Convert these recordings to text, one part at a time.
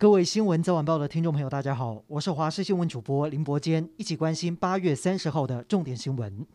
各位新闻早晚报的听众朋友，大家好，我是华视新闻主播林伯坚，一起关心八月三十号的重点新闻。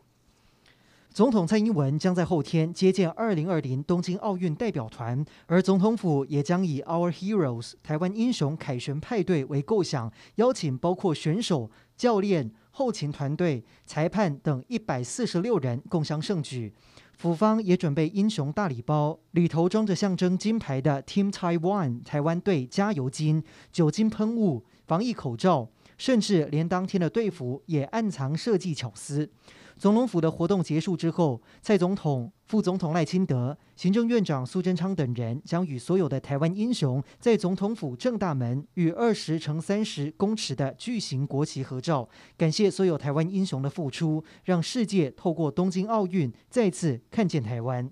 总统蔡英文将在后天接见二零二零东京奥运代表团，而总统府也将以 Our Heroes 台湾英雄凯旋派对为构想，邀请包括选手、教练、后勤团队、裁判等一百四十六人共襄盛举。府方也准备英雄大礼包，里头装着象征金牌的 Team Taiwan 台湾队加油金、酒精喷雾、防疫口罩，甚至连当天的队服也暗藏设计巧思。总统府的活动结束之后，蔡总统、副总统赖清德、行政院长苏贞昌等人将与所有的台湾英雄在总统府正大门与二十乘三十公尺的巨型国旗合照，感谢所有台湾英雄的付出，让世界透过东京奥运再次看见台湾。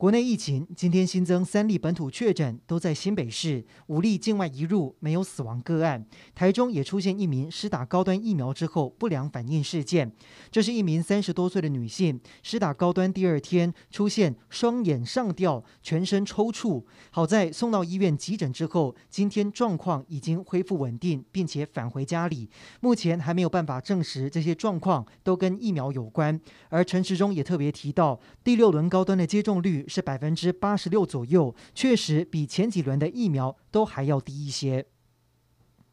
国内疫情今天新增三例本土确诊，都在新北市，五例境外移入，没有死亡个案。台中也出现一名施打高端疫苗之后不良反应事件，这是一名三十多岁的女性，施打高端第二天出现双眼上吊、全身抽搐，好在送到医院急诊之后，今天状况已经恢复稳定，并且返回家里。目前还没有办法证实这些状况都跟疫苗有关。而陈时中也特别提到，第六轮高端的接种率。是百分之八十六左右，确实比前几轮的疫苗都还要低一些。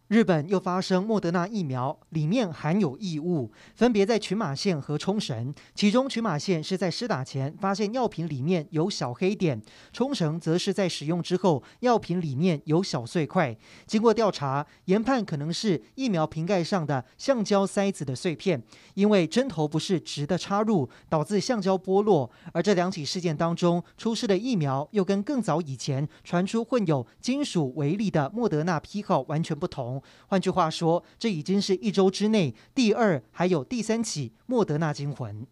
日本又发生莫德纳疫苗里面含有异物，分别在群马县和冲绳。其中群马县是在施打前发现药品里面有小黑点，冲绳则是在使用之后药品里面有小碎块。经过调查，研判可能是疫苗瓶盖上的橡胶塞子的碎片，因为针头不是直的插入，导致橡胶剥落。而这两起事件当中出事的疫苗又跟更早以前传出混有金属微粒的莫德纳批号完全不同。换句话说，这已经是一周之内第二还有第三起莫德纳惊魂。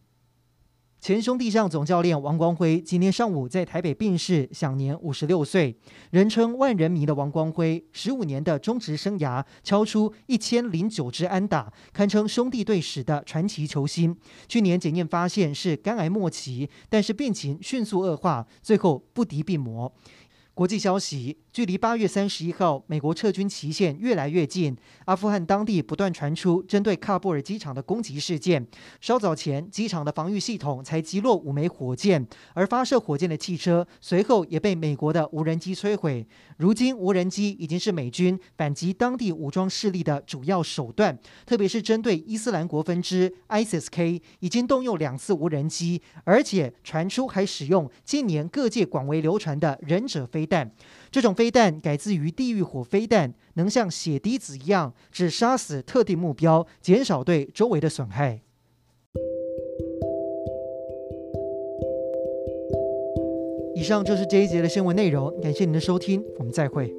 前兄弟象总教练王光辉今天上午在台北病逝，享年五十六岁。人称万人迷的王光辉，十五年的中职生涯敲出一千零九支安打，堪称兄弟队史的传奇球星。去年检验发现是肝癌末期，但是病情迅速恶化，最后不敌病魔。国际消息。距离八月三十一号美国撤军期限越来越近，阿富汗当地不断传出针对喀布尔机场的攻击事件。稍早前，机场的防御系统才击落五枚火箭，而发射火箭的汽车随后也被美国的无人机摧毁。如今，无人机已经是美军反击当地武装势力的主要手段，特别是针对伊斯兰国分支 ISIS-K，已经动用两次无人机，而且传出还使用近年各界广为流传的忍者飞弹。这种飞弹改自于地狱火飞弹，能像血滴子一样，只杀死特定目标，减少对周围的损害。以上就是这一节的新闻内容，感谢您的收听，我们再会。